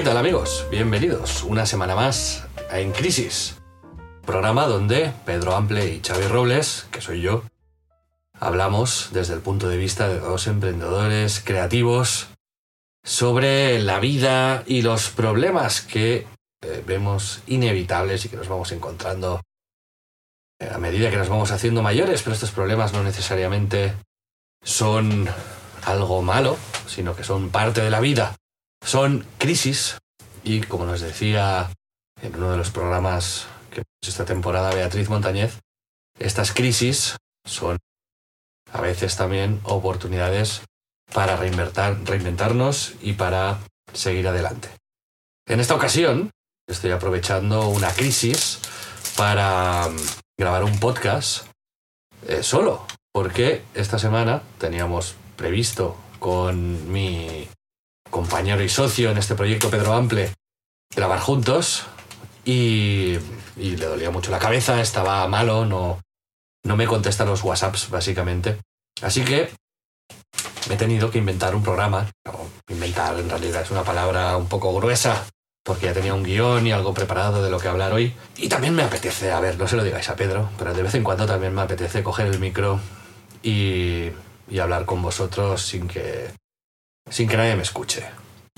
¿Qué tal amigos? Bienvenidos una semana más a En Crisis, programa donde Pedro Ample y Xavi Robles, que soy yo, hablamos desde el punto de vista de dos emprendedores creativos sobre la vida y los problemas que eh, vemos inevitables y que nos vamos encontrando eh, a medida que nos vamos haciendo mayores, pero estos problemas no necesariamente son algo malo, sino que son parte de la vida. Son crisis y, como nos decía en uno de los programas que esta temporada Beatriz Montañez, estas crisis son a veces también oportunidades para reinventarnos y para seguir adelante. En esta ocasión estoy aprovechando una crisis para mm, grabar un podcast eh, solo, porque esta semana teníamos previsto con mi compañero y socio en este proyecto, Pedro Ample, grabar juntos y, le dolía mucho la cabeza, estaba malo, no, no me contesta los WhatsApps, básicamente. Así que me he tenido que inventar un programa. inventar en realidad es una palabra un poco gruesa, porque ya tenía un guion y algo preparado de lo que hablar hoy. Y también me apetece, a ver, no se lo digáis a Pedro, pero de vez en cuando también me apetece coger el micro y, y hablar con vosotros sin que sin que nadie me escuche.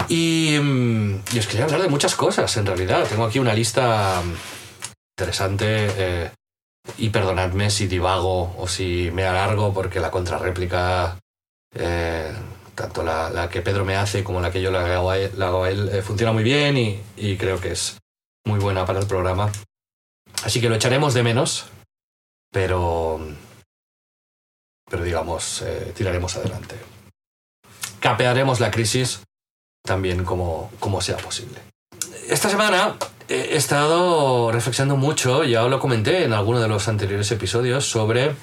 Y, mm, y, os quería hablar de muchas cosas, en realidad. Tengo aquí una lista mm, interesante. Eh, y perdonadme si divago o si me alargo, porque la contrarréplica, eh, tanto la, que Pedro me hace como la que yo le hago a él, eh, funciona muy bien y, y, creo que es muy buena para el programa. Así que lo echaremos de menos, pero, pero digamos, tiraremos adelante capearemos la crisis también como, como sea posible. Esta semana he estado reflexionando mucho, ya lo comenté en alguno de los anteriores episodios, sobre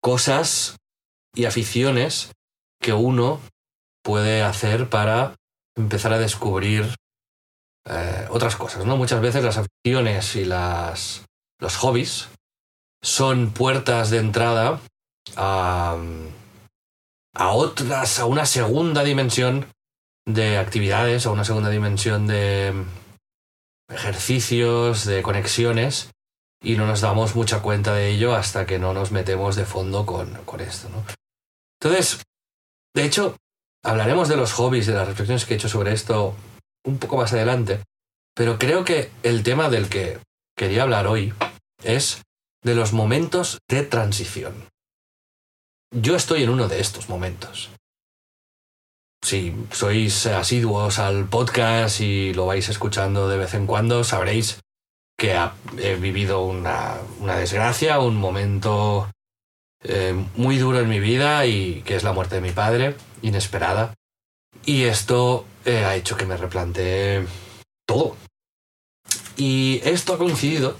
cosas y aficiones que uno puede hacer para empezar a descubrir eh, otras cosas. ¿no? Muchas veces las aficiones y las, los hobbies son puertas de entrada a, a otras, a una segunda dimensión de actividades, a una segunda dimensión de ejercicios, de conexiones, y no nos damos mucha cuenta de ello hasta que no nos metemos de fondo con, con esto. Entonces, de hecho, hablaremos de los hobbies, de las reflexiones que he hecho sobre esto un poco más adelante, pero creo que el tema del que quería hablar hoy es de los momentos de transición. Yo estoy en uno de estos momentos. Si sois asiduos al podcast y lo vais escuchando de vez en cuando, sabréis que he vivido una, desgracia, un momento eh, muy duro en mi vida y que es la muerte de mi padre, inesperada. Y esto eh, ha hecho que me replantee todo. Y esto ha coincidido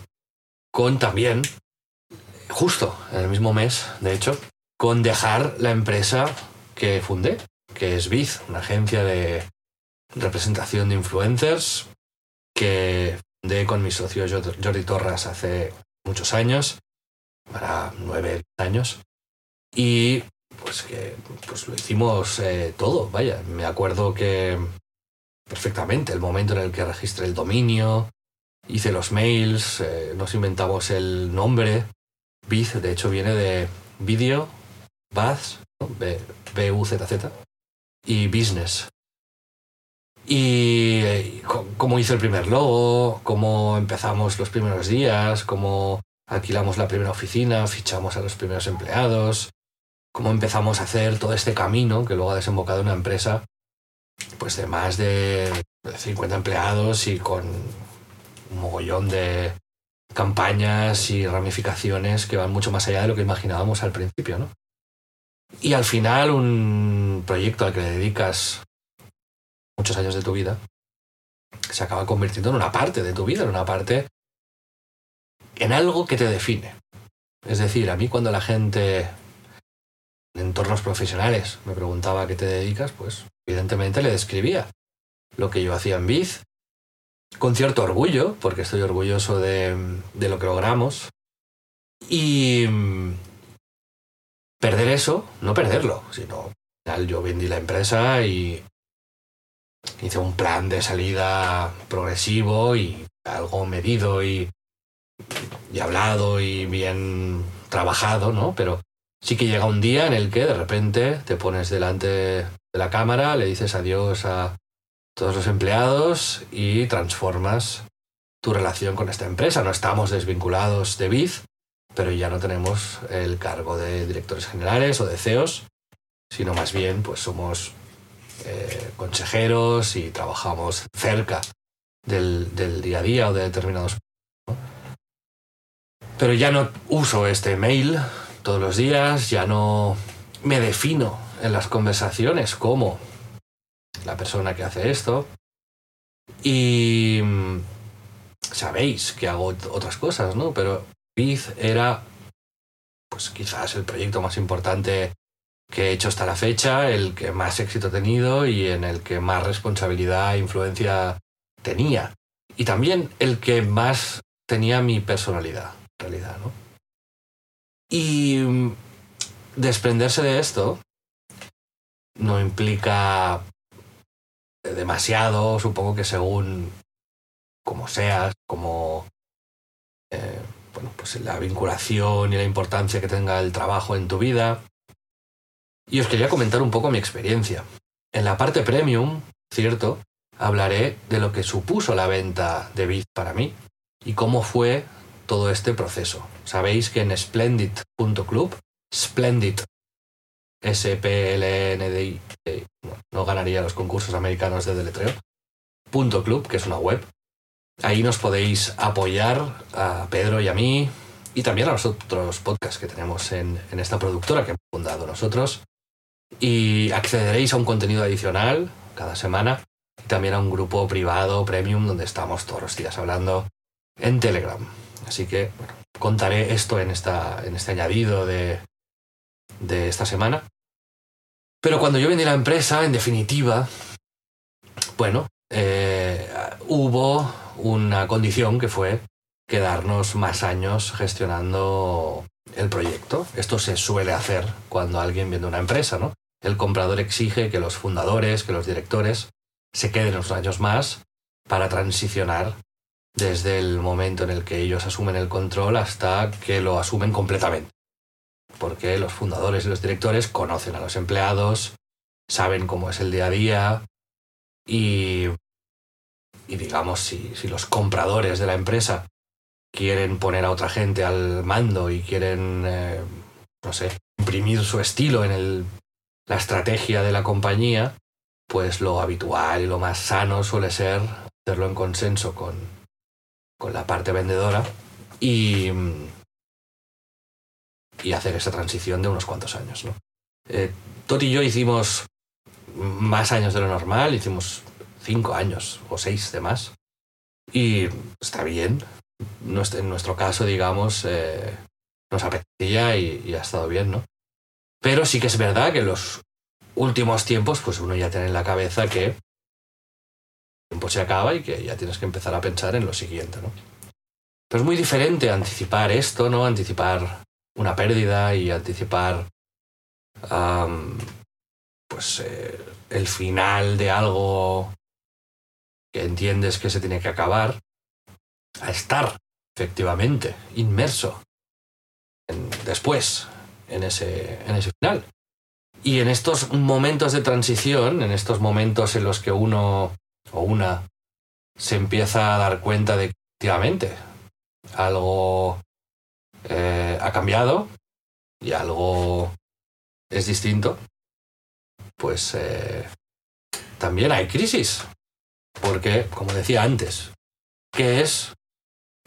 con también, justo en el mismo mes, de hecho, con dejar la empresa que fundé, que es Biz, una agencia de representación de influencers que fundé con mi socio Jordi Torras hace muchos años, para nueve años, y pues que pues lo hicimos eh, todo, vaya, me acuerdo que perfectamente el momento en el que registré el dominio, hice los mails, eh, nos inventamos el nombre, Biz, de hecho viene de vídeo Buzz, B-U-Z-Z, y Business. Y eh, cómo hice el primer logo, cómo empezamos los primeros días, cómo alquilamos la primera oficina, fichamos a los primeros empleados, cómo empezamos a hacer todo este camino que luego ha desembocado una empresa pues de más de 50 empleados y con un mogollón de campañas y ramificaciones que van mucho más allá de lo que imaginábamos al principio, ¿no? Y al final un proyecto al que le dedicas muchos años de tu vida se acaba convirtiendo en una parte de tu vida, en una parte, en algo que te define. Es decir, a mí cuando la gente en entornos profesionales me preguntaba a qué te dedicas, pues evidentemente le describía lo que yo hacía en Biz, con cierto orgullo, porque estoy orgulloso de, de lo que logramos. Y perder eso, no perderlo, sino yo vendí la empresa y hice un plan de salida progresivo y algo medido y, y hablado y bien trabajado, ¿no? Pero sí que llega un día en el que de repente te pones delante de la cámara, le dices adiós a todos los empleados y transformas tu relación con esta empresa. No estamos desvinculados de Biz, pero ya no tenemos el cargo de directores generales o de CEOs, sino más bien pues somos eh, consejeros y trabajamos cerca del, del, día a día o de determinados... ¿no? Pero ya no uso este mail todos los días, ya no me defino en las conversaciones como la persona que hace esto. Y mm, sabéis que hago otras cosas, ¿no? Pero Biz era, pues quizás el proyecto más importante que he hecho hasta la fecha, el que más éxito he tenido y en el que más responsabilidad e influencia tenía. Y también el que más tenía mi personalidad, en realidad, ¿no? Y mm, desprenderse de esto no implica demasiado, supongo que según como seas, como eh, bueno, pues la vinculación y la importancia que tenga el trabajo en tu vida. Y os quería comentar un poco mi experiencia. En la parte premium, cierto, hablaré de lo que supuso la venta de Bit para mí y cómo fue todo este proceso. Sabéis que en splendid.club, Splendid, S-P-L-N-D-I, no, no ganaría los concursos americanos de deletreo, punto .club, que es una web. Ahí nos podéis apoyar a Pedro y a mí y también a los otros podcasts que tenemos en, esta productora que hemos fundado nosotros. Y accederéis a un contenido adicional cada semana y también a un grupo privado, premium, donde estamos todos los días hablando en Telegram. Así que contaré esto en, esta, en este añadido de, de esta semana. Pero cuando yo vendí la empresa, en definitiva, bueno, eh, hubo una condición que fue quedarnos más años gestionando el proyecto. Esto se suele hacer cuando alguien vende una empresa, ¿no? El comprador exige que los fundadores, que los directores se queden unos años más para transicionar desde el momento en el que ellos asumen el control hasta que lo asumen completamente. Porque los fundadores y los directores conocen a los empleados, saben cómo es el día a día y, y digamos, si, si los compradores de la empresa quieren poner a otra gente al mando y quieren, eh, no sé, imprimir su estilo en el, la estrategia de la compañía, pues lo habitual y lo más sano suele ser hacerlo en consenso con, con la parte vendedora y, y hacer esa transición de unos cuantos años. ¿no? Eh, Toti y yo hicimos más años de lo normal, hicimos cinco años o seis de más. Y está bien. En nuestro caso, digamos, eh, nos apetecía y, ha estado bien, ¿no? Pero sí que es verdad que en los últimos tiempos, pues uno ya tiene en la cabeza que el tiempo se acaba y que ya tienes que empezar a pensar en lo siguiente, ¿no? Pero es muy diferente anticipar esto, ¿no? Anticipar una pérdida y anticipar pues eh, el final de algo que entiendes que se tiene que acabar, a estar efectivamente inmerso en, después en ese, en ese final. Y en estos momentos de transición, en estos momentos en los que uno o una se empieza a dar cuenta de que efectivamente algo eh, ha cambiado y algo es distinto, pues eh, también hay crisis. Porque, como decía antes, que es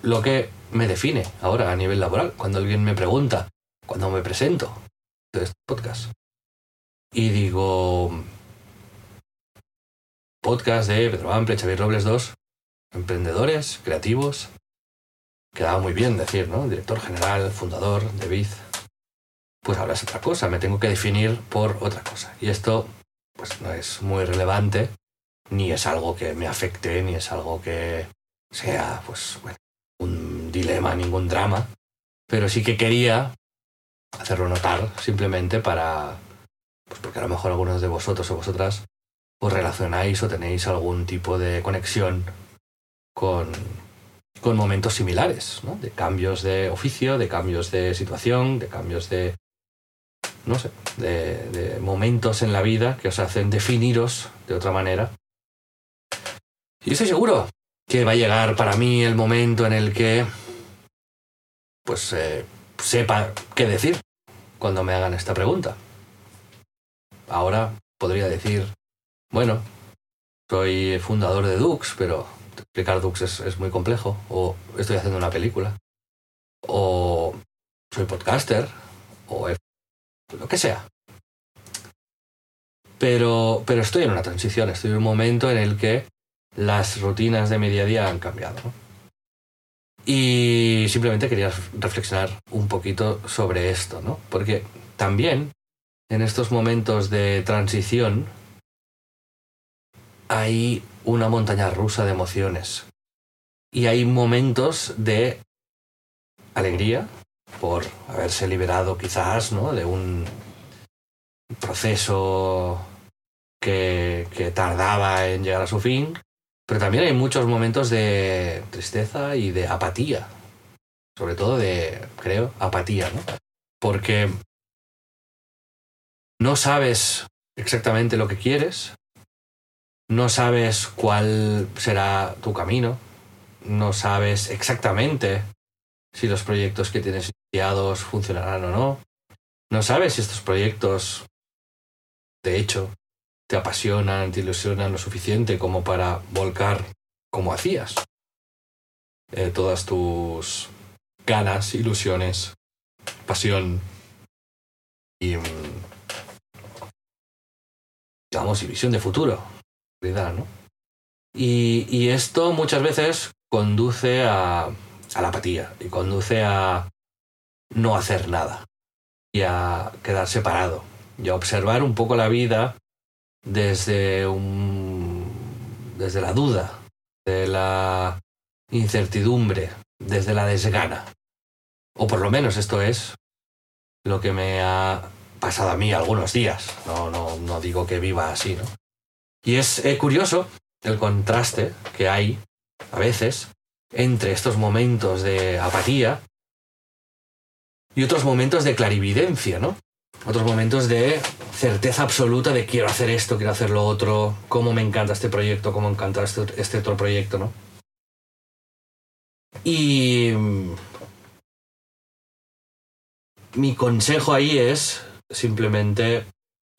lo que me define ahora a nivel laboral. Cuando alguien me pregunta, cuando me presento de este podcast, y digo, podcast de Pedro Ample, Xavier Robles 2, emprendedores, creativos, quedaba muy bien decir, ¿no? Director general, fundador de Biz. Pues ahora es otra cosa, me tengo que definir por otra cosa. Y esto, pues no es muy relevante, ni es algo que me afecte, ni es algo que sea, pues, bueno, un dilema, ningún drama. Pero sí que quería hacerlo notar, simplemente para, pues porque a lo mejor algunos de vosotros o vosotras os relacionáis o tenéis algún tipo de conexión con, con momentos similares, ¿no? de cambios de oficio, de cambios de situación, de cambios de, no sé, de, de momentos en la vida que os hacen definiros de otra manera. Y estoy seguro que va a llegar para mí el momento en el que, pues, eh, sepa qué decir cuando me hagan esta pregunta. Ahora podría decir, bueno, soy fundador de Dux, pero explicar Dux es, es, muy complejo, o estoy haciendo una película, o soy podcaster, o lo que sea. Pero, pero estoy en una transición, estoy en un momento en el que las rutinas de mi día a día han cambiado. Y simplemente quería reflexionar un poquito sobre esto, ¿no? Porque también en estos momentos de transición hay una montaña rusa de emociones. Y hay momentos de alegría por haberse liberado quizás ¿no? de un proceso que tardaba en llegar a su fin, pero también hay muchos momentos de tristeza y de apatía. Sobre todo de, creo, apatía, ¿no? Porque no sabes exactamente lo que quieres, no sabes cuál será tu camino, no sabes exactamente si los proyectos que tienes iniciados funcionarán o no, no sabes si estos proyectos, de hecho, te apasionan, te ilusionan lo suficiente como para volcar como hacías eh, todas tus ganas, ilusiones, pasión y, digamos, y visión de futuro ¿no? Y, y, esto muchas veces conduce a, a la apatía y conduce a no hacer nada y a quedar separado y a observar un poco la vida desde un desde la duda, de la incertidumbre, desde la desgana. O por lo menos esto es lo que me ha pasado a mí algunos días. No, no, no digo que viva así, ¿no? Y es eh, curioso el contraste que hay a veces entre estos momentos de apatía y otros momentos de clarividencia, ¿no? Otros momentos de certeza absoluta de quiero hacer esto, quiero hacer lo otro, cómo me encanta este proyecto, cómo me encanta este, este otro proyecto, ¿no? Y mm, mi consejo ahí es simplemente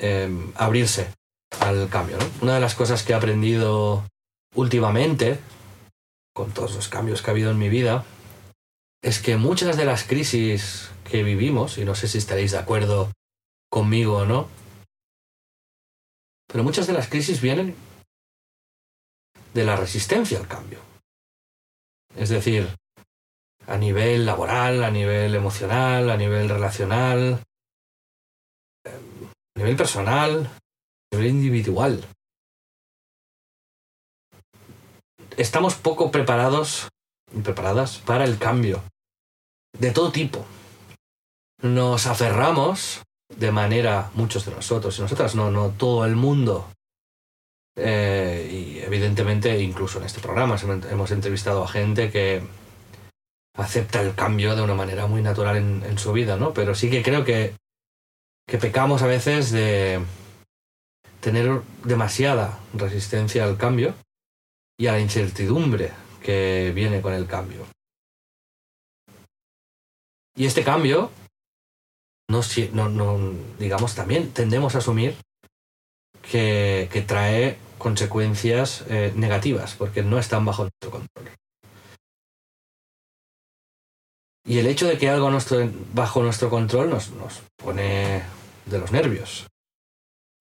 eh, abrirse al cambio. ¿no? Una de las cosas que he aprendido últimamente, con todos los cambios que ha habido en mi vida, es que muchas de las crisis que vivimos, y no sé si estaréis de acuerdo conmigo o no, pero muchas de las crisis vienen de la resistencia al cambio. Es decir, a nivel laboral, a nivel emocional, a nivel relacional, a nivel personal, nivel individual. Estamos poco preparados y preparadas para el cambio. De todo tipo. Nos aferramos de manera, muchos de nosotros y nosotras, no, no todo el mundo. Eh, y evidentemente, incluso en este programa hemos entrevistado a gente que acepta el cambio de una manera muy natural en, en su vida, ¿no? Pero sí que creo que, que pecamos a veces de, tener demasiada resistencia al cambio y a la incertidumbre que viene con el cambio. Y este cambio, no, no, digamos, también tendemos a asumir que, que trae consecuencias eh, negativas, porque no están bajo nuestro control. Y el hecho de que algo nuestro, bajo nuestro control nos, nos pone de los nervios.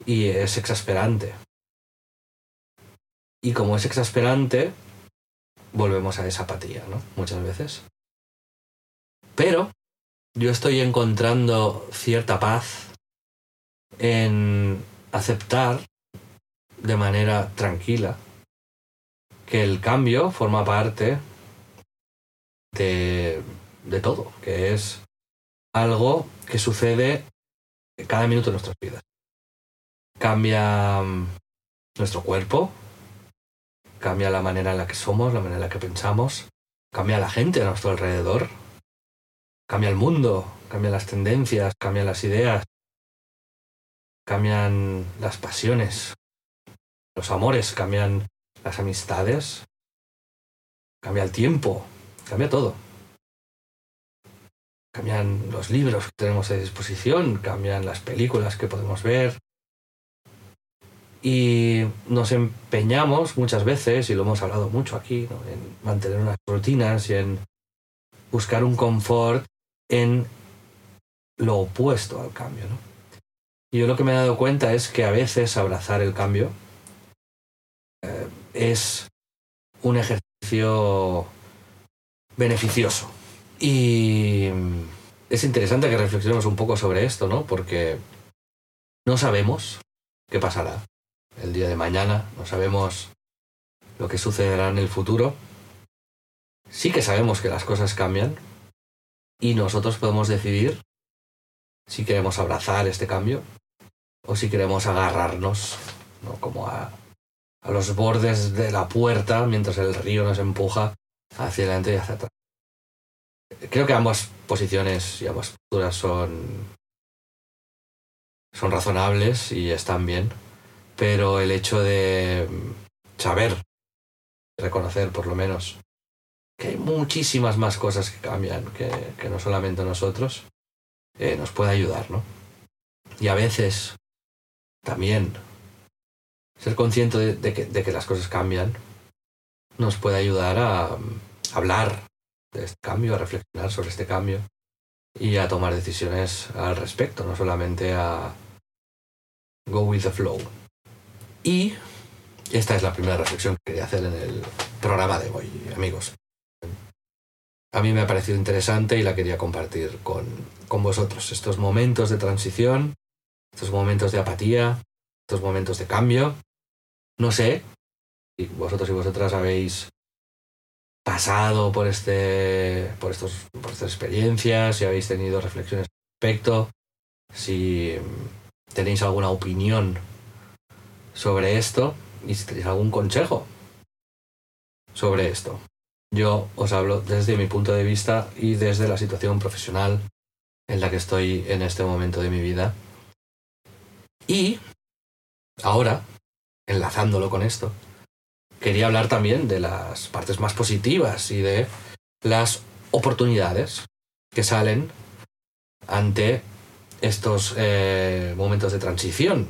Y es exasperante. Y como es exasperante, volvemos a esa apatía, ¿no? Muchas veces. Pero yo estoy encontrando cierta paz en aceptar de manera tranquila que el cambio forma parte de, de todo, que es algo que sucede cada minuto de nuestras vidas. Cambia mm, nuestro cuerpo, cambia la manera en la que somos, la manera en la que pensamos, cambia la gente a nuestro alrededor, cambia el mundo, cambia las tendencias, cambian las ideas, cambian las pasiones, los amores, cambian las amistades, cambia el tiempo, cambia todo. Cambian los libros que tenemos a disposición, cambian las películas que podemos ver. Y nos empeñamos muchas veces, y lo hemos hablado mucho aquí, en mantener unas rutinas y en buscar un confort en lo opuesto al cambio. Y yo lo que me he dado cuenta es que a veces abrazar el cambio eh, es un ejercicio beneficioso. Y es interesante que reflexionemos un poco sobre esto, ¿no? Porque no sabemos qué pasará el día de mañana, no sabemos lo que sucederá en el futuro. Sí que sabemos que las cosas cambian y nosotros podemos decidir si queremos abrazar este cambio o si queremos agarrarnos, ¿no? Como a, a los bordes de la puerta mientras el río nos empuja hacia adelante y hacia atrás. Creo que ambas posiciones y ambas posturas son, son razonables y están bien, pero el hecho de saber, reconocer por lo menos, que hay muchísimas más cosas que cambian que, que no solamente nosotros, eh, nos puede ayudar, ¿no? Y a veces también ser consciente de, que, de, que, las cosas cambian nos puede ayudar a hablar de este cambio, a reflexionar sobre este cambio y a tomar decisiones al respecto, no solamente a go with the flow. Y esta es la primera reflexión que quería hacer en el programa de hoy, amigos. A mí me ha parecido interesante y la quería compartir con, con vosotros. Estos momentos de transición, estos momentos de apatía, estos momentos de cambio. No sé si vosotros y vosotras habéis pasado por, este, por, estos, por estas experiencias, si habéis tenido reflexiones al respecto, si tenéis alguna opinión sobre esto y si tenéis algún consejo sobre esto. Yo os hablo desde mi punto de vista y desde la situación profesional en la que estoy en este momento de mi vida. Y ahora, enlazándolo con esto, quería hablar también de las partes más positivas y de las oportunidades que salen ante estos eh, momentos de transición.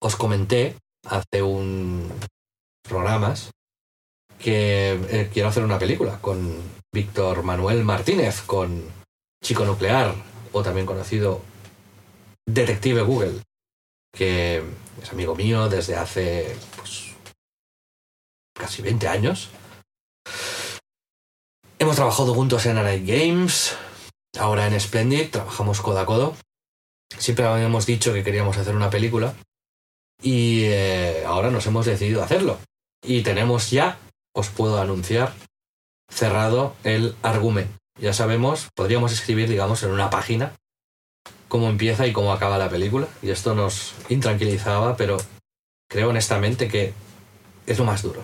Os comenté hace un programas que eh, quiero hacer una película con Víctor Manuel Martínez, con Chico Nuclear, o también conocido Detective Google, que es amigo mío desde hace pues, casi 20 años. Hemos trabajado juntos en Night Games, ahora en Splendid, trabajamos codo a codo. Siempre habíamos dicho que queríamos hacer una película y eh, ahora nos hemos decidido hacerlo. Y tenemos ya, os puedo anunciar, cerrado el argumento. Ya sabemos, podríamos escribir, digamos, en una página cómo empieza y cómo acaba la película. Y esto nos intranquilizaba, pero creo honestamente que es lo más duro.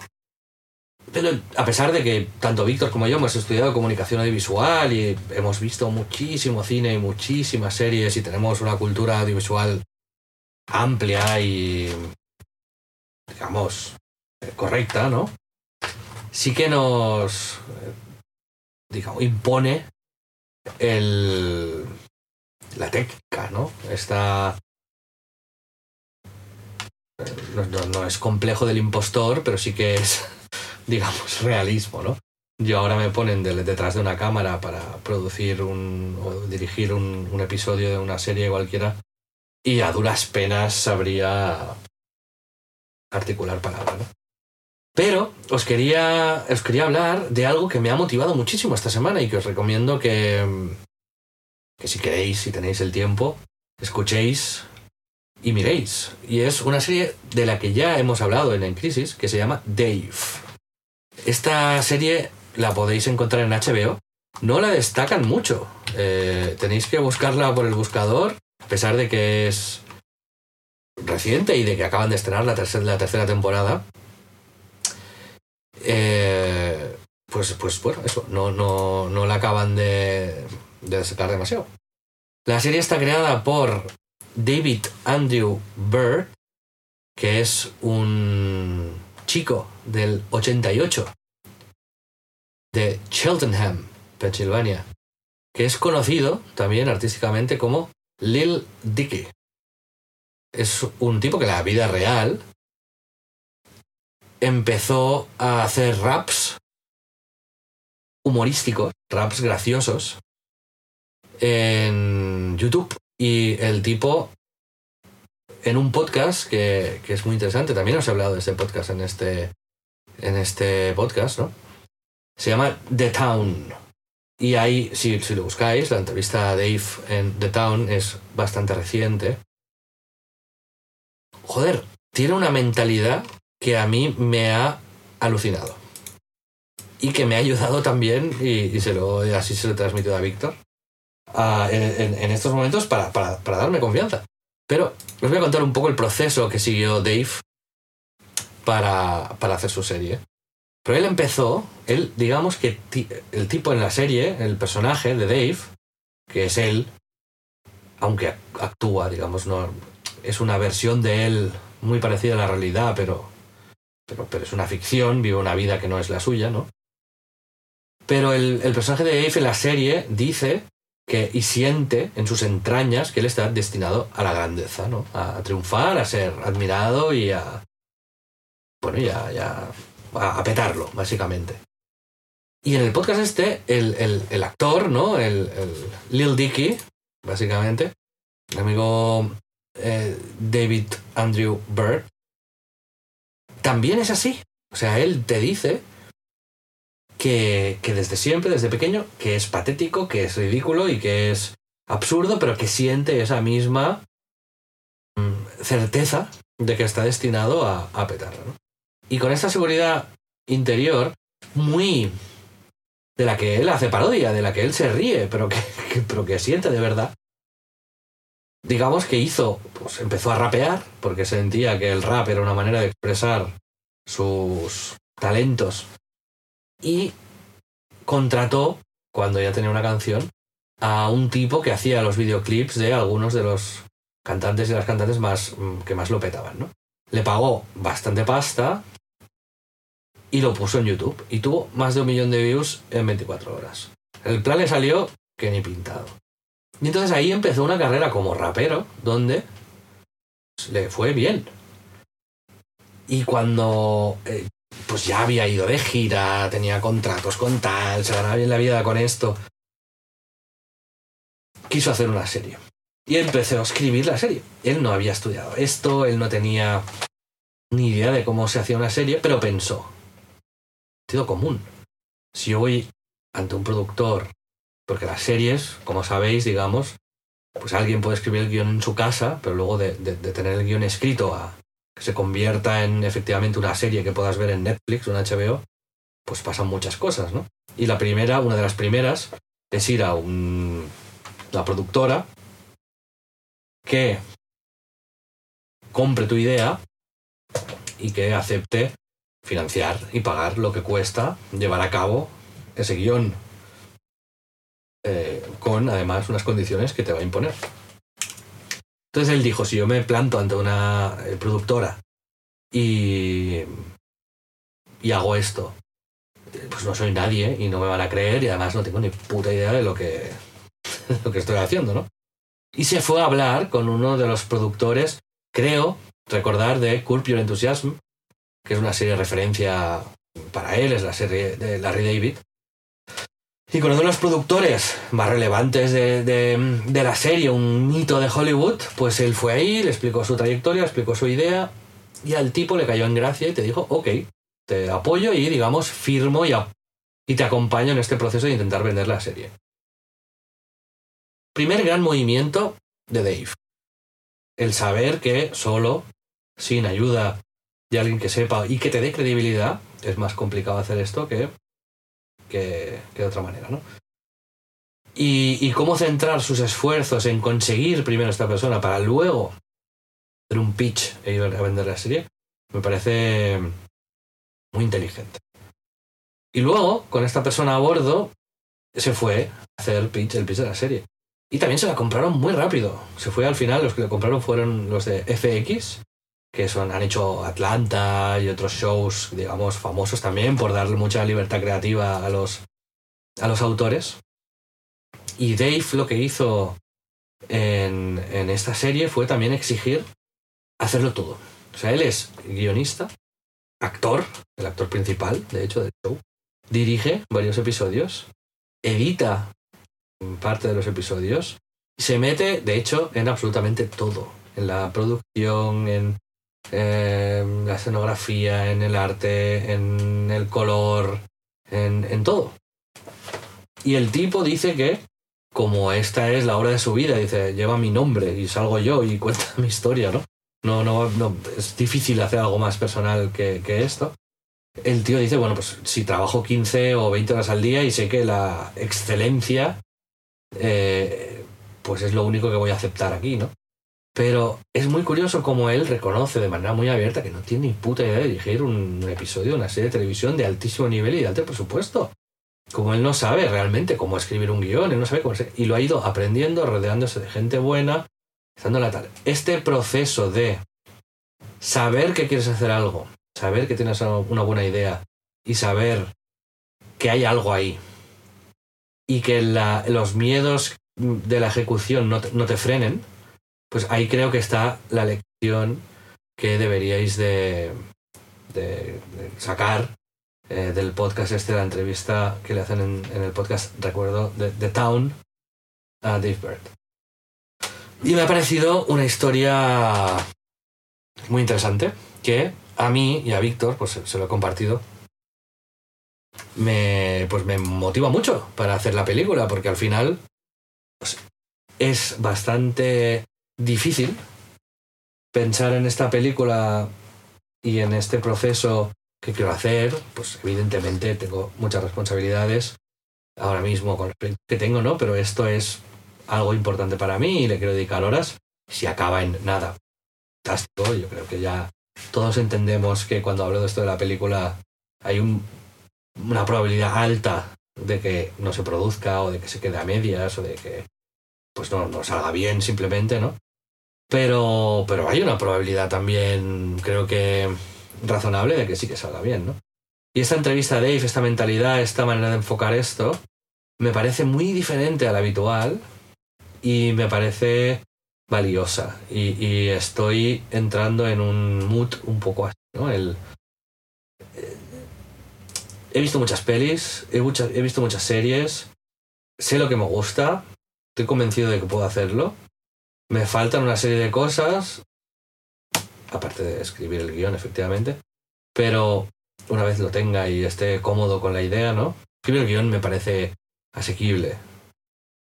Pero a pesar de que tanto Víctor como yo hemos estudiado comunicación audiovisual y hemos visto muchísimo cine y muchísimas series y tenemos una cultura audiovisual amplia y, digamos, correcta, ¿no? Sí que nos, digamos, impone el, la técnica, ¿no? Esta... no es complejo del impostor, pero sí que es digamos, realismo, ¿no? y ahora me ponen detrás de una cámara para producir un, o dirigir un, un episodio de una serie cualquiera y a duras penas sabría articular palabras. ¿no? Pero os quería, os quería hablar de algo que me ha motivado muchísimo esta semana y que os recomiendo que, que si queréis, si tenéis el tiempo, escuchéis y miréis. Y es una serie de la que ya hemos hablado en En Crisis, que se llama Dave. Esta serie la podéis encontrar en HBO. No la destacan mucho. Eh, tenéis que buscarla por el buscador, a pesar de que es reciente y de que acaban de estrenar la tercera, la tercera temporada. Eh, pues, pues bueno, eso, no, no, no la acaban de, de destacar demasiado. La serie está creada por David Andrew Bird, que es un chico del 88 de Cheltenham, Pensilvania, que es conocido también artísticamente como Lil Dicky. Es un tipo que en la vida real empezó a hacer raps humorísticos, raps graciosos, en YouTube. Y el tipo, en un podcast que, que, es muy interesante, también os he hablado de este podcast en este, en este podcast, ¿no? Se llama The Town. Y ahí, si, si lo buscáis, la entrevista a Dave en The Town es bastante reciente. Joder, tiene una mentalidad que a mí me ha alucinado. Y que me ha ayudado también, y, se lo, así se lo he transmitido a Víctor, en, en, estos momentos para, para, para, darme confianza. Pero os voy a contar un poco el proceso que siguió Dave para, para hacer su serie. Pero él empezó, él, digamos que el tipo en la serie, el personaje de Dave, que es él, aunque actúa, digamos, no es una versión de él muy parecida a la realidad, pero, pero, pero es una ficción, vive una vida que no es la suya, ¿no? Pero el, el personaje de Dave en la serie dice que, y siente en sus entrañas que él está destinado a la grandeza, ¿no? A, triunfar, a ser admirado y a. Bueno, ya, ya. A, petarlo, básicamente. Y en el podcast este, el, el, el actor, ¿no? El, el, Lil Dicky, básicamente, el amigo eh, David Andrew Bird, también es así. O sea, él te dice que, que desde siempre, desde pequeño, que es patético, que es ridículo y que es absurdo, pero que siente esa misma mm, certeza de que está destinado a, a petarla. ¿no? Y con esta seguridad interior, muy de la que él hace parodia, de la que él se ríe, pero que, que, pero que siente de verdad, digamos que hizo, pues empezó a rapear, porque sentía que el rap era una manera de expresar sus talentos y contrató, cuando ya tenía una canción, a un tipo que hacía los videoclips de algunos de los cantantes y las cantantes más que más lo petaban, ¿no? Le pagó bastante pasta y lo puso en YouTube y tuvo más de un millón de views en 24 horas. El plan le salió que ni pintado. Y entonces ahí empezó una carrera como rapero, donde le fue bien. Y cuando eh, pues ya había ido de gira, tenía contratos con tal, se ganaba bien la vida con esto, quiso hacer una serie. Y empezó a escribir la serie. Él no había estudiado esto, él no tenía ni idea de cómo se hacía una serie, pero pensó, sentido común. Si yo voy ante un productor porque las series, como sabéis, digamos, pues alguien puede escribir el guion en su casa, pero luego de, tener el guion escrito a que se convierta en efectivamente una serie que puedas ver en Netflix o en HBO, pues pasan muchas cosas, ¿no? Y la primera, una de las primeras, es ir a un, la productora que compre tu idea y que acepte financiar y pagar lo que cuesta llevar a cabo ese guion eh, con además unas condiciones que te va a imponer. Entonces él dijo, si yo me planto ante una eh, productora y, y hago esto, pues no soy nadie y no me van a creer y además no tengo ni puta idea de lo que, lo que estoy haciendo, ¿no? Y se fue a hablar con uno de los productores, creo, recordar de Curb Your Enthusiasm, que es una serie de referencia para él, es la serie de Larry David, Y con uno de los productores más relevantes de, de, la serie, un mito de Hollywood, pues él fue ahí, le explicó su trayectoria, explicó su idea, y al tipo le cayó en gracia y te dijo, ok, te apoyo y, digamos, firmo y, y te acompaño en este proceso de intentar vender la serie. Primer gran movimiento de Dave. El saber que solo, sin ayuda de alguien que sepa y que te dé credibilidad, es más complicado hacer esto que, que, de otra manera, ¿no? Y, y, cómo centrar sus esfuerzos en conseguir primero esta persona para luego hacer un pitch e ir a vender la serie, me parece muy inteligente. Y luego, con esta persona a bordo, se fue a hacer pitch, el pitch de la serie. Y también se la compraron muy rápido. Se fue al final, los que la compraron fueron los de FX, que son, han hecho Atlanta y otros shows, digamos, famosos también por darle mucha libertad creativa a los, a los autores. Y Dave lo que hizo en, en esta serie fue también exigir hacerlo todo. O sea, él es guionista, actor, el actor principal, de hecho, del show, dirige varios episodios, edita parte de los episodios, se mete, de hecho, en absolutamente todo. En la producción, en en la escenografía, en el arte, en el color, en, todo. Y el tipo dice que, como esta es la obra de su vida, dice, lleva mi nombre y salgo yo y cuenta mi historia, ¿no? No, no, es difícil hacer algo más personal que, que esto. El tío dice, bueno, pues si trabajo 15 o 20 horas al día y sé que la excelencia, eh, pues es lo único que voy a aceptar aquí, ¿no? Pero es muy curioso cómo él reconoce de manera muy abierta que no tiene ni puta idea de dirigir un episodio una serie de televisión de altísimo nivel y de alto presupuesto. Como él no sabe realmente cómo escribir un guion, él no sabe cómo Y lo ha ido aprendiendo, rodeándose de gente buena, la tal. Este proceso de saber que quieres hacer algo, saber que tienes una buena idea y saber que hay algo ahí y que los miedos de la ejecución no te frenen, pues ahí creo que está la lección que deberíais de, sacar eh, del podcast este, la entrevista que le hacen en, el podcast, recuerdo, de The Town a Dave Bird. Y me ha parecido una historia muy interesante que a mí y a Víctor, pues se lo he compartido, me, pues me motiva mucho para hacer la película, porque al final pues, es bastante difícil pensar en esta película y en este proceso que quiero hacer, pues evidentemente tengo muchas responsabilidades ahora mismo con que tengo, ¿no? Pero esto es algo importante para mí y le quiero dedicar horas. Si acaba en nada, fantástico. Yo creo que ya todos entendemos que cuando hablo de esto de la película hay una probabilidad alta de que no se produzca o de que se quede a medias o de que pues no, no salga bien simplemente, ¿no? Pero, pero hay una probabilidad también, creo que razonable, de que sí que salga bien, ¿no? Y esta entrevista a Dave, esta mentalidad, esta manera de enfocar esto, me parece muy diferente a la habitual y me parece valiosa. Y, estoy entrando en un mood un poco así, ¿no? El, eh, he visto muchas pelis, he, he visto muchas series, sé lo que me gusta, estoy convencido de que puedo hacerlo me faltan una serie de cosas, aparte de escribir el guion, efectivamente, pero una vez lo tenga y esté cómodo con la idea, ¿no? Escribir el guion me parece asequible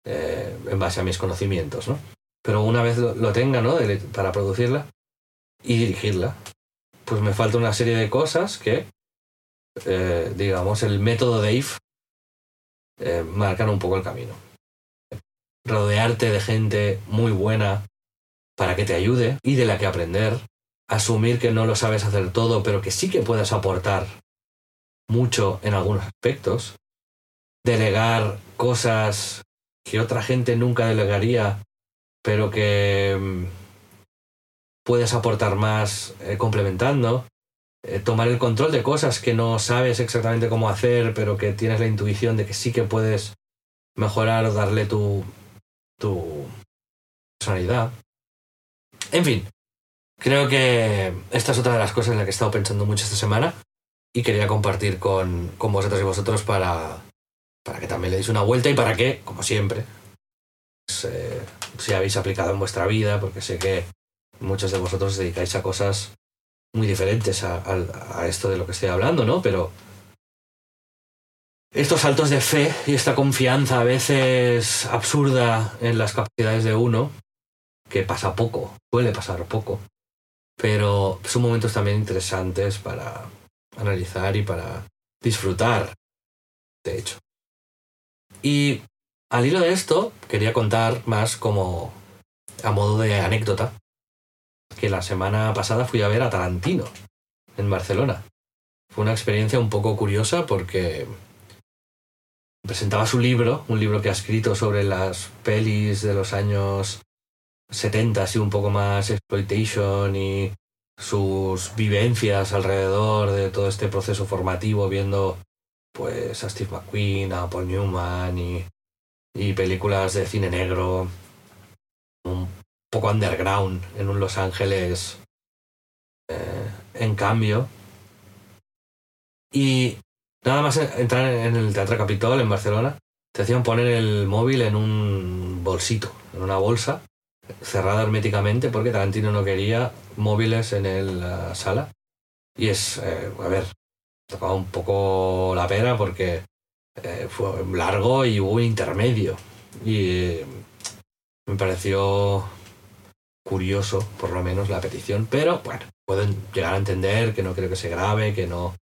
eh, en base a mis conocimientos, ¿no? Pero una vez lo, tenga, ¿no? para producirla y dirigirla, pues me falta una serie de cosas que, eh, digamos, el método Dave eh, marcan un poco el camino rodearte de gente muy buena para que te ayude y de la que aprender, asumir que no lo sabes hacer todo, pero que sí que puedes aportar mucho en algunos aspectos, delegar cosas que otra gente nunca delegaría, pero que mm, puedes aportar más eh, complementando, eh, tomar el control de cosas que no sabes exactamente cómo hacer, pero que tienes la intuición de que sí que puedes mejorar o darle tu, tu personalidad. En fin, creo que esta es otra de las cosas en las que he estado pensando mucho esta semana y quería compartir con, con vosotros y vosotros para, para que también le deis una vuelta y para que, como siempre, pues, eh, si habéis aplicado en vuestra vida, porque sé que muchos de vosotros os dedicáis a cosas muy diferentes a, a esto de lo que estoy hablando, ¿no? Pero estos saltos de fe y esta confianza a veces absurda en las capacidades de uno, que pasa poco, suele pasar poco, pero son momentos también interesantes para analizar y para disfrutar, de hecho. Y al hilo de esto, quería contar más como a modo de anécdota, que la semana pasada fui a ver a Tarantino en Barcelona. Fue una experiencia un poco curiosa porque presentaba su libro, un libro que ha escrito sobre las pelis de los años 70, así un poco más exploitation y sus vivencias alrededor de todo este proceso formativo, viendo pues a Steve McQueen, a Paul Newman y, y películas de cine negro, un poco underground en un Los Ángeles eh, en cambio. Y nada más entrar en el Teatro Capitol en Barcelona, te hacían poner el móvil en un bolsito, en una bolsa, cerrada herméticamente porque Tarantino no quería móviles en la sala. Y es, eh, a ver, tocaba un poco la pena porque eh, fue largo y hubo un intermedio. Y me pareció curioso, por lo menos, la petición. Pero bueno, pueden llegar a entender que no quiere que se grabe, que no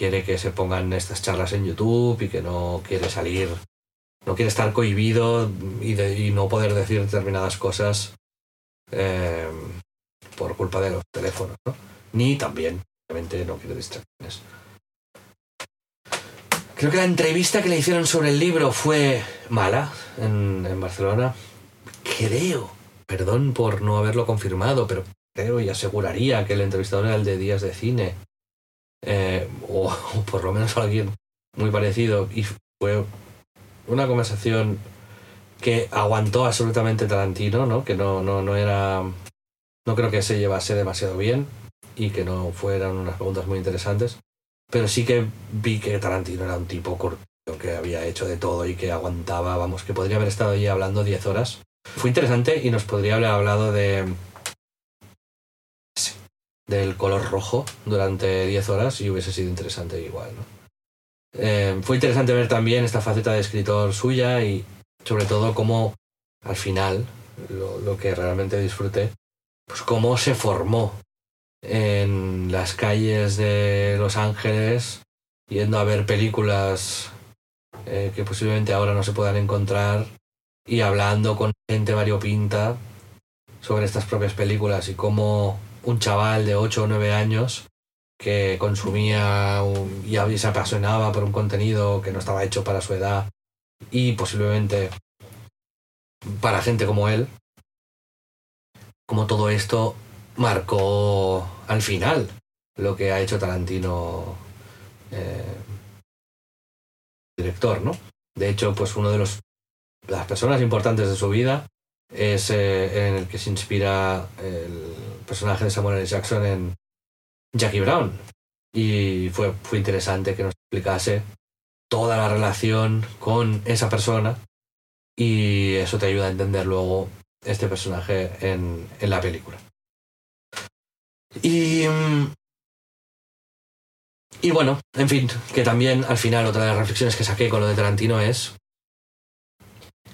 quiere que se pongan estas charlas en YouTube y que no quiere salir, no quiere estar cohibido y, no poder decir determinadas cosas eh, por culpa de los teléfonos, Ni también, obviamente, no quiere distracciones. Creo que la entrevista que le hicieron sobre el libro fue mala en, en Barcelona. Creo, perdón por no haberlo confirmado, pero creo y aseguraría que el entrevistador era el de Días de Cine. Eh, o, por lo menos alguien muy parecido. Y fue una conversación que aguantó absolutamente Tarantino, ¿no? Que no, no, no era. No creo que se llevase demasiado bien y que no fueran unas preguntas muy interesantes pero sí que vi que Tarantino era un tipo corto que había hecho de todo y que aguantaba, vamos, que podría haber estado allí hablando 10 horas. Fue interesante y nos podría haber hablado de del color rojo durante 10 horas y hubiese sido interesante igual, ¿no? Eh, fue interesante ver también esta faceta de escritor suya y sobre todo cómo al final, lo, que realmente disfruté, pues cómo se formó en las calles de Los Ángeles, yendo a ver películas eh, que posiblemente ahora no se puedan encontrar y hablando con gente variopinta sobre estas propias películas y cómo un chaval de 8 o 9 años que consumía y se apasionaba por un contenido que no estaba hecho para su edad y posiblemente para gente como él, como todo esto marcó al final lo que ha hecho Tarantino eh, director, ¿no? De hecho, pues uno de los las personas importantes de su vida es eh, en el que se inspira el personaje de Samuel L. Jackson en Jackie Brown. Y fue, fue interesante que nos explicase toda la relación con esa persona y eso te ayuda a entender luego este personaje en, en la película. Y. Y bueno, en fin, que también al final otra de las reflexiones que saqué con lo de Tarantino es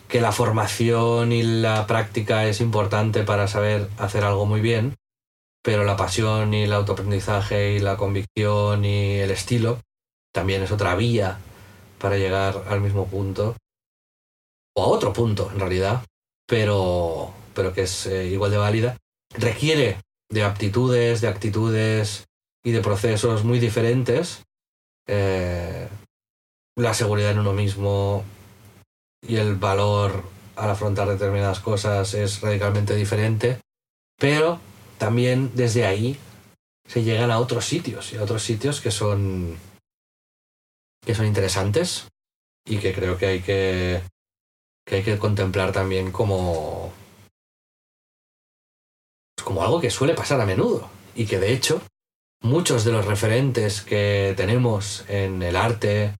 que la formación y la práctica es importante para saber hacer algo muy bien, pero la pasión y el autoaprendizaje y la convicción y el estilo también es otra vía para llegar al mismo punto, o a otro punto en realidad, pero, pero que es eh, igual de válida. Requiere de aptitudes, de actitudes y de procesos muy diferentes, eh, la seguridad en uno mismo y el valor al afrontar determinadas cosas es radicalmente diferente, pero también desde ahí se llegan a otros sitios y a otros sitios que son que son interesantes y que creo que hay que que hay que contemplar también como como algo que suele pasar a menudo y que de hecho muchos de los referentes que tenemos en el arte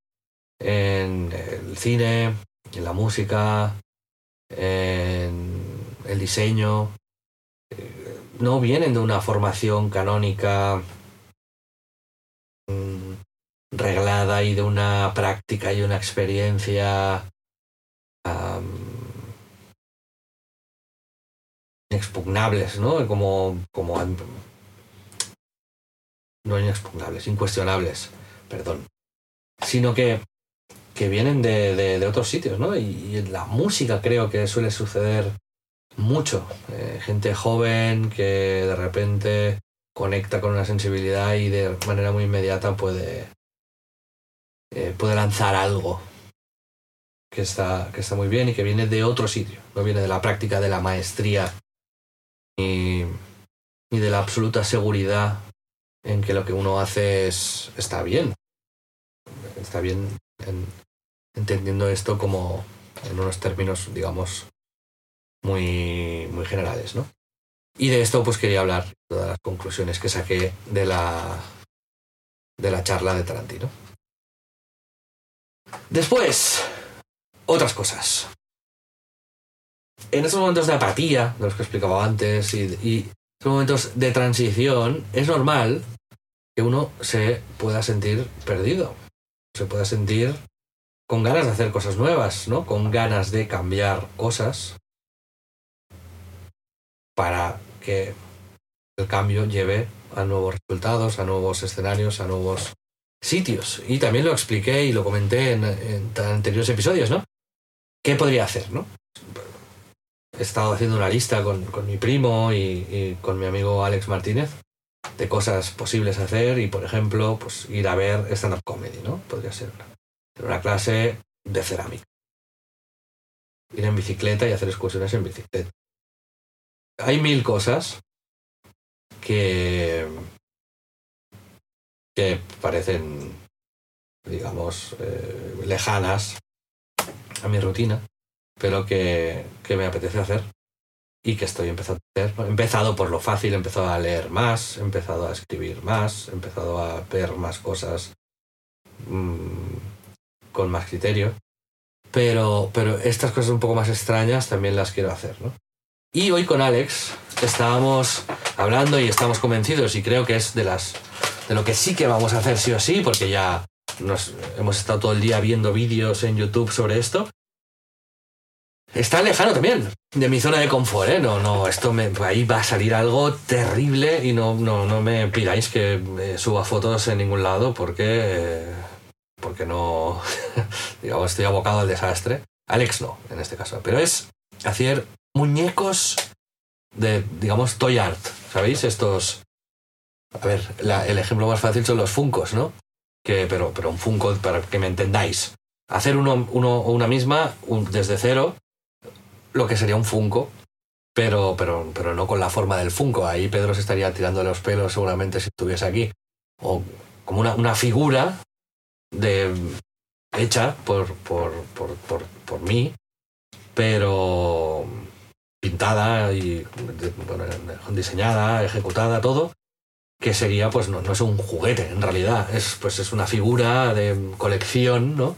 en el cine, en la música, en el diseño, eh, no vienen de una formación canónica mm, reglada y de una práctica y una experiencia inexpugnables, ¿no? Como, como no inexpugnables, incuestionables, perdón, sino que, que vienen de, otros sitios, ¿no? Y, en la música creo que suele suceder mucho. Eh, gente joven que de repente conecta con una sensibilidad y de manera muy inmediata puede, eh, puede lanzar algo que está, que está muy bien y que viene de otro sitio, no viene de la práctica de la maestría ni, ni de la absoluta seguridad en que lo que uno hace es, está bien. Está bien entendiendo esto como en unos términos, digamos, muy, muy generales, ¿no? Y de esto pues quería hablar, todas las conclusiones que saqué de la, de la charla de Tarantino. Después, otras cosas. En esos momentos de apatía, de los que explicaba antes, y, y esos momentos de transición, es normal que uno se pueda sentir perdido, se pueda sentir con ganas de hacer cosas nuevas, ¿no? Con ganas de cambiar cosas para que el cambio lleve a nuevos resultados, a nuevos escenarios, a nuevos sitios. Y también lo expliqué y lo comenté en, anteriores episodios, ¿no? ¿Qué podría hacer, no? He estado haciendo una lista con, mi primo y, con mi amigo Alex Martínez de cosas posibles hacer y, por ejemplo, pues ir a ver stand-up comedy, ¿no? Podría ser una, una clase de cerámica. Ir en bicicleta y hacer excursiones en bicicleta. Hay mil cosas que, que parecen, digamos, eh, lejanas a mi rutina, pero que, que me apetece hacer y que estoy empezando a hacer. Empezado por lo fácil, he empezado a leer más, he empezado a escribir más, he empezado a ver más cosas mm, con más criterio. Pero, pero estas cosas un poco más extrañas también las quiero hacer, ¿no? Y hoy con Alex estábamos hablando y estamos convencidos y creo que es de las de lo que sí que vamos a hacer sí o sí, porque ya nos, hemos estado todo el día viendo vídeos en YouTube sobre esto, está lejano también de mi zona de confort, ¿eh? No, no, esto me, ahí va a salir algo terrible y no, no, no me pidáis que suba fotos en ningún lado porque, porque no, digamos, estoy abocado al desastre. Alex no, en este caso, pero es hacer muñecos de, digamos, toy art, ¿sabéis? Estos... A ver, el ejemplo más fácil son los funcos, ¿no? Que, pero, pero un funko, para que me entendáis. Hacer uno, uno una misma desde cero lo que sería un Funko, pero, pero, pero no con la forma del Funko. Ahí Pedro se estaría tirando los pelos seguramente si estuviese aquí. O como una, una figura de, hecha por, por, por, por, mí, pero pintada y diseñada, ejecutada, todo, que sería, pues no, no es un juguete en realidad, es, pues es una figura de colección, ¿no?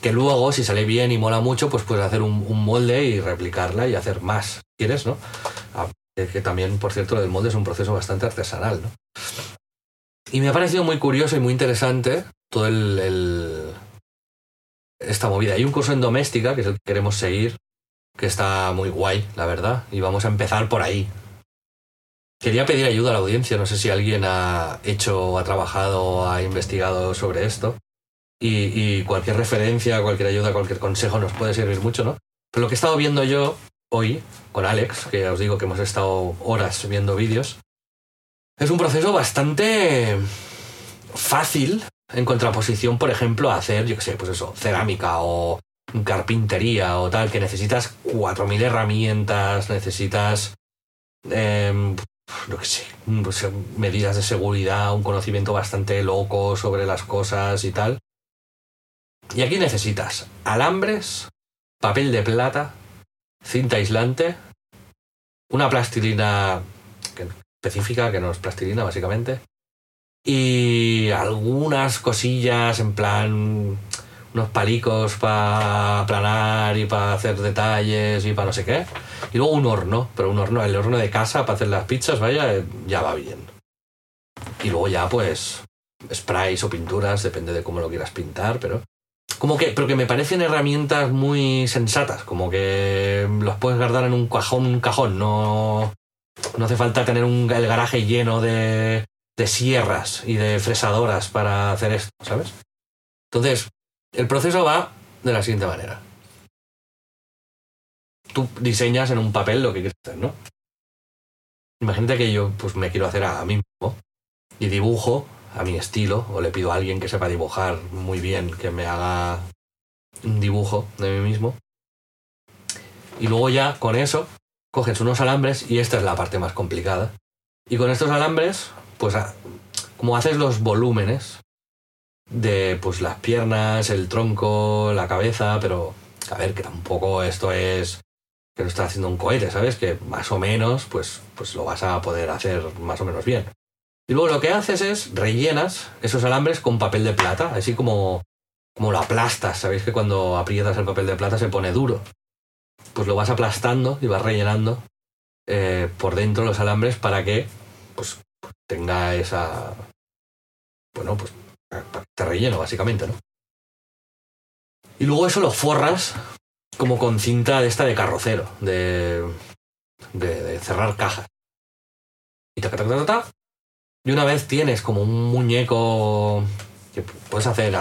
que luego, si sale bien y mola mucho, pues puedes hacer un, molde y replicarla y hacer más, ¿quieres, no? Ah, que también, por cierto, lo del molde es un proceso bastante artesanal, ¿no? Y me ha parecido muy curioso y muy interesante todo el, esta movida. Hay un curso en doméstica, que es el que queremos seguir, que está muy guay, la verdad, y vamos a empezar por ahí. Quería pedir ayuda a la audiencia, no sé si alguien ha hecho, ha trabajado, ha investigado sobre esto y, cualquier referencia, cualquier ayuda, cualquier consejo nos puede servir mucho, ¿no? Pero lo que he estado viendo yo hoy con Alex, que os digo que hemos estado horas viendo vídeos, es un proceso bastante fácil en contraposición, por ejemplo, a hacer, yo qué sé, pues eso, cerámica o carpintería o tal, que necesitas 4.000 herramientas, necesitas, eh, no sé, pues, medidas de seguridad, un conocimiento bastante loco sobre las cosas y tal. Y aquí necesitas alambres, papel de plata, cinta aislante, una plastilina específica, que no es plastilina básicamente, y algunas cosillas en plan unos palicos para aplanar y para hacer detalles y para no sé qué. Y luego un horno, pero un horno, el horno de casa para hacer las pizzas, vaya, eh, ya va bien. Y luego ya pues sprays o pinturas, depende de cómo lo quieras pintar, pero como que, pero que me parecen herramientas muy sensatas, como que las puedes guardar en un cajón, un cajón, no, no hace falta tener un, el garaje lleno de sierras y de fresadoras para hacer esto, ¿sabes? Entonces, el proceso va de la siguiente manera. Tú diseñas en un papel lo que quieres hacer, ¿no? Imagínate que yo pues me quiero hacer a mí mismo y dibujo a mi estilo o le pido a alguien que sepa dibujar muy bien que me haga un dibujo de mí mismo. Y luego ya con eso coges unos alambres y esta es la parte más complicada. Y con estos alambres, pues como haces los volúmenes de pues las piernas, el tronco, la cabeza, pero a ver, que tampoco esto es que no estás haciendo un cohete, ¿sabes? Que más o menos, pues, pues lo vas a poder hacer más o menos bien. Y luego lo que haces es rellenas esos alambres con papel de plata, así como, como lo aplastas. Sabéis que cuando aprietas el papel de plata se pone duro. Pues lo vas aplastando y vas rellenando eh, por dentro los alambres para que pues, tenga esa. Bueno, pues te relleno, básicamente, ¿no? Y luego eso lo forras como con cinta de esta de carrocero, de, de, cerrar cajas. Y ta, ta, ta, ta, Y una vez tienes como un muñeco que puedes hacer,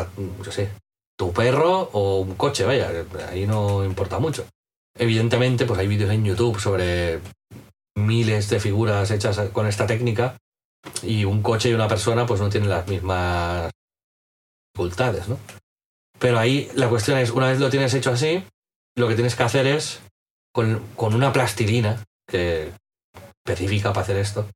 yo sé, tu perro o un coche, vaya, ahí no importa mucho. Evidentemente, pues hay vídeos en YouTube sobre miles de figuras hechas con esta técnica y un coche y una persona pues no tienen las mismas dificultades, ¿no? Pero ahí la cuestión es, una vez lo tienes hecho así, lo que tienes que hacer es, con, una plastilina que específica para hacer esto,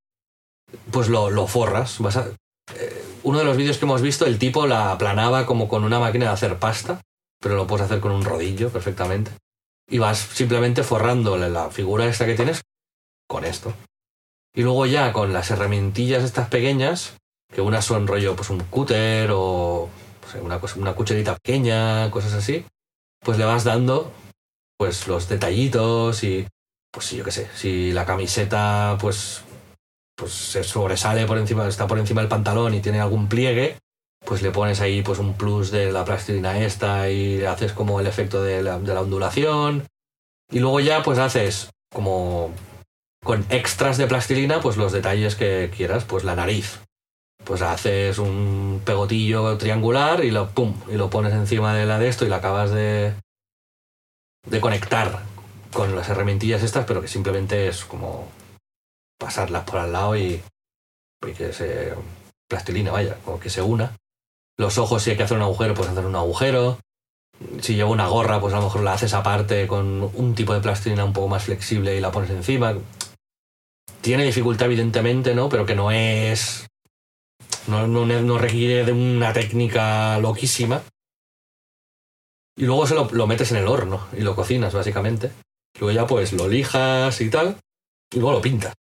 pues lo, forras. Vas eh, uno de los vídeos que hemos visto, el tipo la aplanaba como con una máquina de hacer pasta, pero lo puedes hacer con un rodillo perfectamente. Y vas simplemente forrando la figura esta que tienes con esto. Y luego ya con las herramientillas estas pequeñas, que unas son rollo pues un cúter o una, cucharita pequeña, cosas así, pues le vas dando pues los detallitos y pues yo qué sé, si la camiseta pues pues se sobresale por encima, está por encima del pantalón y tiene algún pliegue, pues le pones ahí pues un plus de la plastilina esta y haces como el efecto de la, de la ondulación. Y luego ya pues haces como con extras de plastilina pues los detalles que quieras, pues la nariz, pues haces un pegotillo triangular y lo pum y lo pones encima de la de esto y la acabas de de conectar con las herramientillas estas, pero que simplemente es como pasarlas por al lado y, que se plastilina, vaya, como que se una. Los ojos si hay que hacer un agujero, pues hacer un agujero. Si llevo una gorra, pues a lo mejor la haces aparte con un tipo de plastilina un poco más flexible y la pones encima. Tiene dificultad, evidentemente, ¿no? Pero que no es no, requiere de una técnica loquísima. Y luego se lo, metes en el horno y lo cocinas, básicamente. Luego ya pues lo lijas y tal. Y luego lo pintas.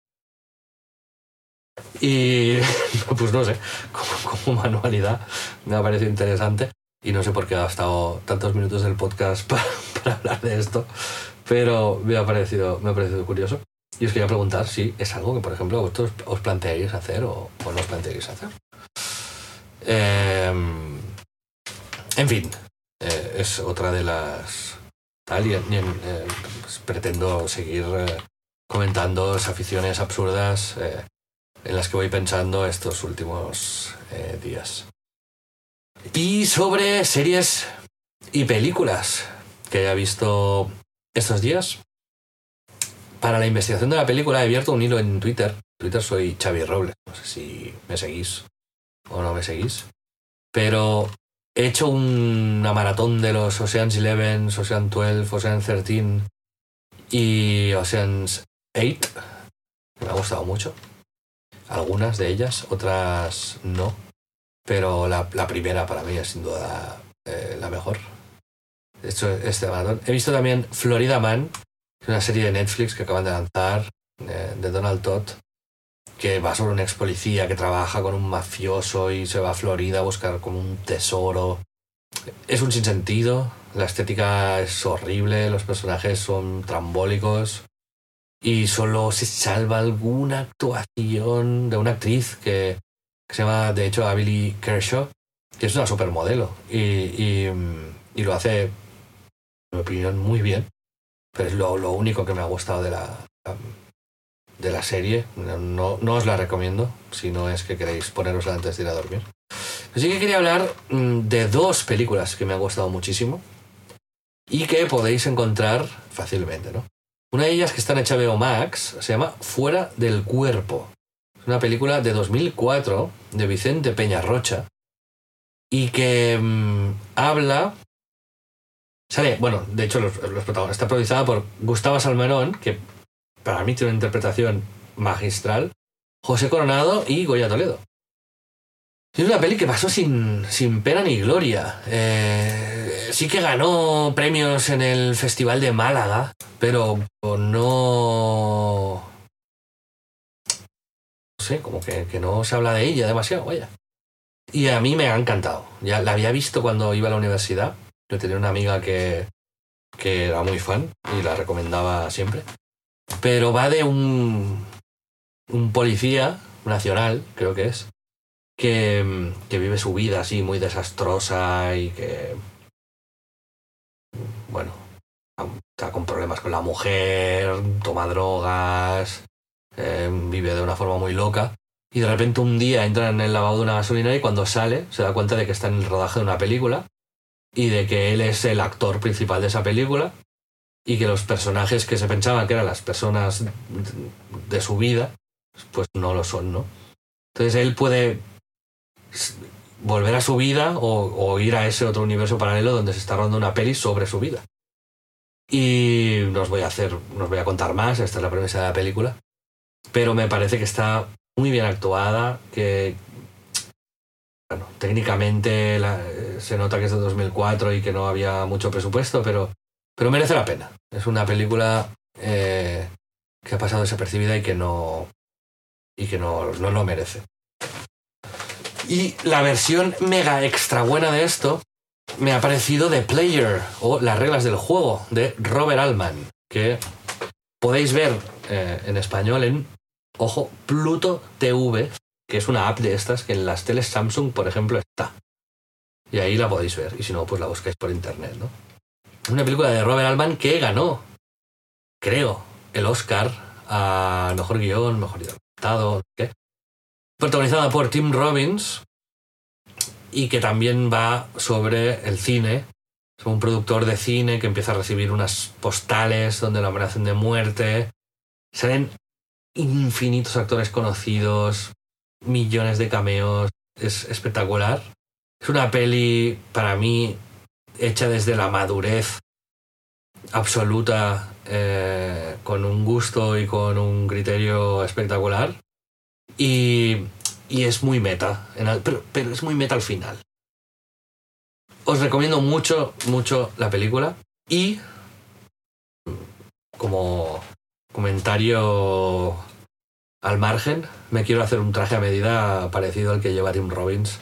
Y pues no sé, como, manualidad me ha parecido interesante. Y no sé por qué ha estado tantos minutos del podcast para, para hablar de esto. Pero me ha parecido, me ha parecido curioso. Y os quería preguntar si es algo que, por ejemplo, vosotros os planteáis hacer o, o no os planteáis hacer. Em, en fin, eh, es otra de las... Tal, y, eh, pues pretendo seguir eh, comentando aficiones absurdas en las que voy pensando estos últimos días. Y sobre series y películas que haya visto estos días. Para la investigación de la película he abierto un hilo en Twitter. Twitter soy Xavi Robles. No sé si me seguís o no me seguís. Pero he hecho una maratón de los Oceans 11, Ocean 12, Ocean 13 y Oceans 8. Me ha gustado mucho. Algunas de ellas, otras no. Pero la, primera para mí es sin duda eh, la mejor. He hecho este maratón. He visto también Florida Man, una serie de Netflix que acaban de lanzar, eh, de Donald Todd, que va sobre un ex policía que trabaja con un mafioso y se va a Florida a buscar como un tesoro es un sinsentido, la estética es horrible, los personajes son trambólicos y solo se salva alguna actuación de una actriz que, se llama, de hecho, Abilly Kershaw, que es una supermodelo y, y, lo hace, en mi opinión, muy bien. Pero es lo, lo único que me ha gustado de la, de la serie. No, no, os la recomiendo si no es que queréis ponerosla antes de ir a dormir. Así que quería hablar mm, de dos películas que me han gustado muchísimo y que podéis encontrar fácilmente, ¿no? Una de ellas que está en HBO Max se llama Fuera del Cuerpo. Es una película de 2004 de Vicente Peñarrocha y que mm, habla... Sale, bueno, de hecho los, los protagonistas está protagonizada por Gustavo Salmerón, que para mí tiene una interpretación magistral, José Coronado y Goya Toledo. Es una peli que pasó sin, sin pena ni gloria. Eh, sí que ganó premios en el Festival de Málaga, pero no... No sé, como que, que no se habla de ella demasiado, vaya. Y a mí me ha encantado. Ya la había visto cuando iba a la universidad. Yo tenía una amiga que, que era muy fan y la recomendaba siempre. Pero va de un, un policía nacional, creo que es, que, que vive su vida así muy desastrosa y que, bueno, está con problemas con la mujer, toma drogas, eh, vive de una forma muy loca. Y de repente un día entra en el lavado de una gasolinera y cuando sale se da cuenta de que está en el rodaje de una película y de que él es el actor principal de esa película y que los personajes que se pensaban que eran las personas de su vida, pues no lo son, ¿no? Entonces él puede volver a su vida o, ir a ese otro universo paralelo donde se está rodando una peli sobre su vida. Y no os voy a hacer, no os voy a contar más, esta es la premisa de la película, pero me parece que está muy bien actuada, que bueno, técnicamente se nota que es de 2004 y que no había mucho presupuesto, pero pero merece la pena. Es una película eh, que ha pasado desapercibida y que no. y que no, no lo merece. Y la versión mega extra buena de esto me ha parecido The Player o Las reglas del juego de Robert Altman, que podéis ver eh, en español en, ojo, Pluto TV, que es una app de estas que en las teles Samsung, por ejemplo, está. Y ahí la podéis ver, y si no, pues la buscáis por internet, ¿no? Una película de Robert Altman que ganó, creo, el Oscar a mejor guion, mejor adaptado, ¿qué? protagonizada por Tim Robbins y que también va sobre el cine. Es un productor de cine que empieza a recibir unas postales donde lo amenazan de muerte. Salen infinitos actores conocidos, millones de cameos. Es espectacular. Es una peli, para mí, hecha desde la madurez absoluta, eh, con un gusto y con un criterio espectacular. Y, y es muy meta, pero, pero es muy meta al final. Os recomiendo mucho, mucho la película. Y como comentario al margen, me quiero hacer un traje a medida parecido al que lleva Tim Robbins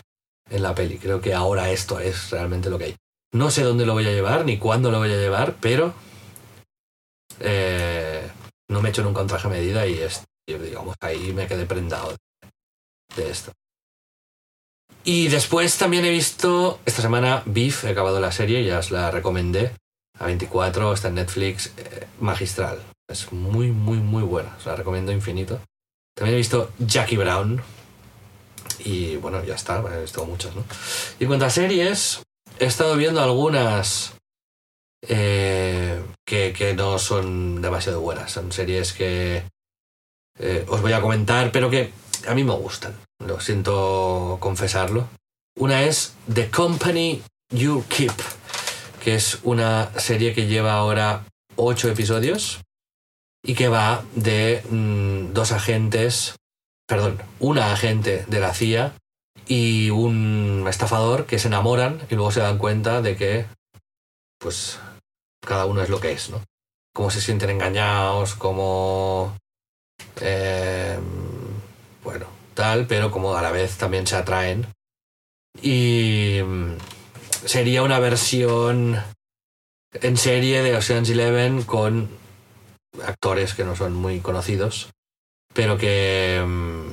en la peli. Creo que ahora esto es realmente lo que hay. No sé dónde lo voy a llevar ni cuándo lo voy a llevar, pero eh, no me he hecho nunca un traje a medida y es, digamos, ahí me quedé prendado de esto. Y después también he visto esta semana Beef, he acabado la serie, ya os la recomendé. A 24, está en Netflix, eh, magistral. Es muy, muy, muy buena, os la recomiendo infinito. También he visto Jackie Brown. Y bueno, ya está, he visto muchas, ¿no? Y en cuanto a series, he estado viendo algunas eh, que, no son demasiado buenas. Son series que eh, os voy a comentar, pero que a mí me gustan. Lo siento confesarlo. Una es The Company You Keep, que es una serie que lleva ahora ocho episodios y que va de mm, dos agentes, perdón, una agente de la CIA y un estafador que se enamoran y luego se dan cuenta de que pues cada uno es lo que es, ¿no? Cómo se sienten engañados, cómo... Eh, bueno, tal, pero como a la vez también se atraen. Y sería una versión en serie de Ocean's Eleven con actores que no son muy conocidos, pero que, mm,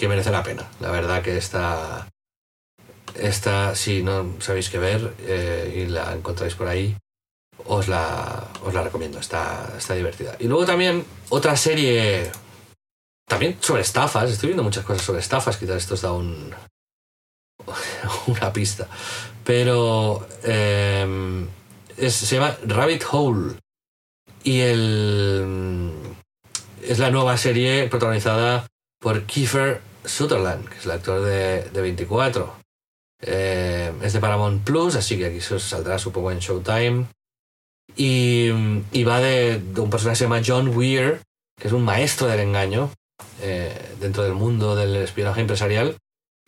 que merece la pena. La verdad que esta, esta si no sabéis qué ver eh, y la encontráis por ahí, os la, os la recomiendo, está, está divertida. Y luego también otra serie, también sobre estafas, estoy viendo muchas cosas sobre estafas, quizás esto os da un, una pista, pero em, se llama Rabbit Hole y el, es la nueva serie protagonizada por Kiefer Sutherland, que es el actor de, de 24. Eh, es de Paramount Plus, así que aquí saldrá supongo en Showtime. Y, y va de, un personaje que se llama John Weir, que es un maestro del engaño eh, dentro del mundo del espionaje empresarial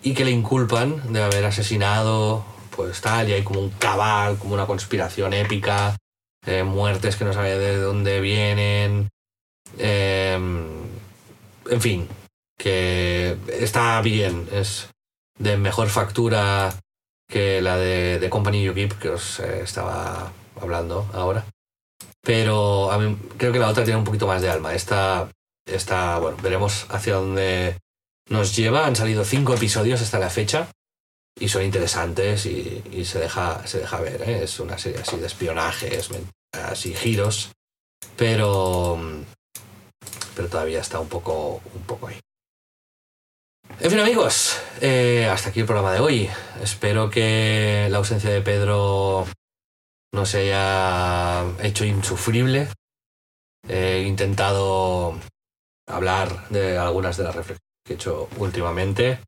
y que le inculpan de haber asesinado, pues tal, y hay como un cabal, como una conspiración épica, eh, muertes que no sabe de dónde vienen, en fin, que está bien, es de mejor factura que la de, de Company Keep que os eh, estaba hablando ahora. Pero creo que la otra tiene un poquito más de alma. Esta, esta, bueno, veremos hacia dónde nos lleva. Han salido cinco episodios hasta la fecha y son interesantes y, se, deja, se deja ver. ¿eh? Es una serie así de espionajes, así giros, pero, pero todavía está un poco, un poco ahí. En fin amigos, eh, hasta aquí el programa de hoy. Espero que la ausencia de Pedro no se haya hecho insufrible. He intentado hablar de algunas de las reflexiones que he hecho últimamente.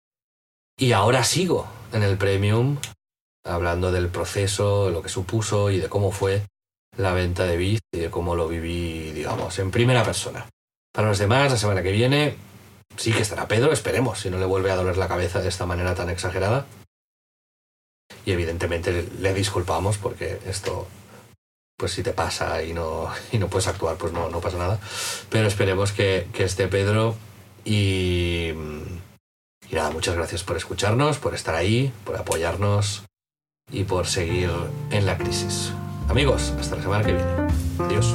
Y ahora sigo en el Premium hablando del proceso, lo que supuso y de cómo fue la venta de Biz y de cómo lo viví, digamos, en primera persona. Para los demás, la semana que viene sí que estará Pedro, esperemos, si no le vuelve a doler la cabeza de esta manera tan exagerada. Y evidentemente le disculpamos porque esto, pues si te pasa y no, y no puedes actuar, pues no, no pasa nada. Pero esperemos que, que esté Pedro y, y nada, muchas gracias por escucharnos, por estar ahí, por apoyarnos y por seguir en la crisis. Amigos, hasta la semana que viene. Adiós.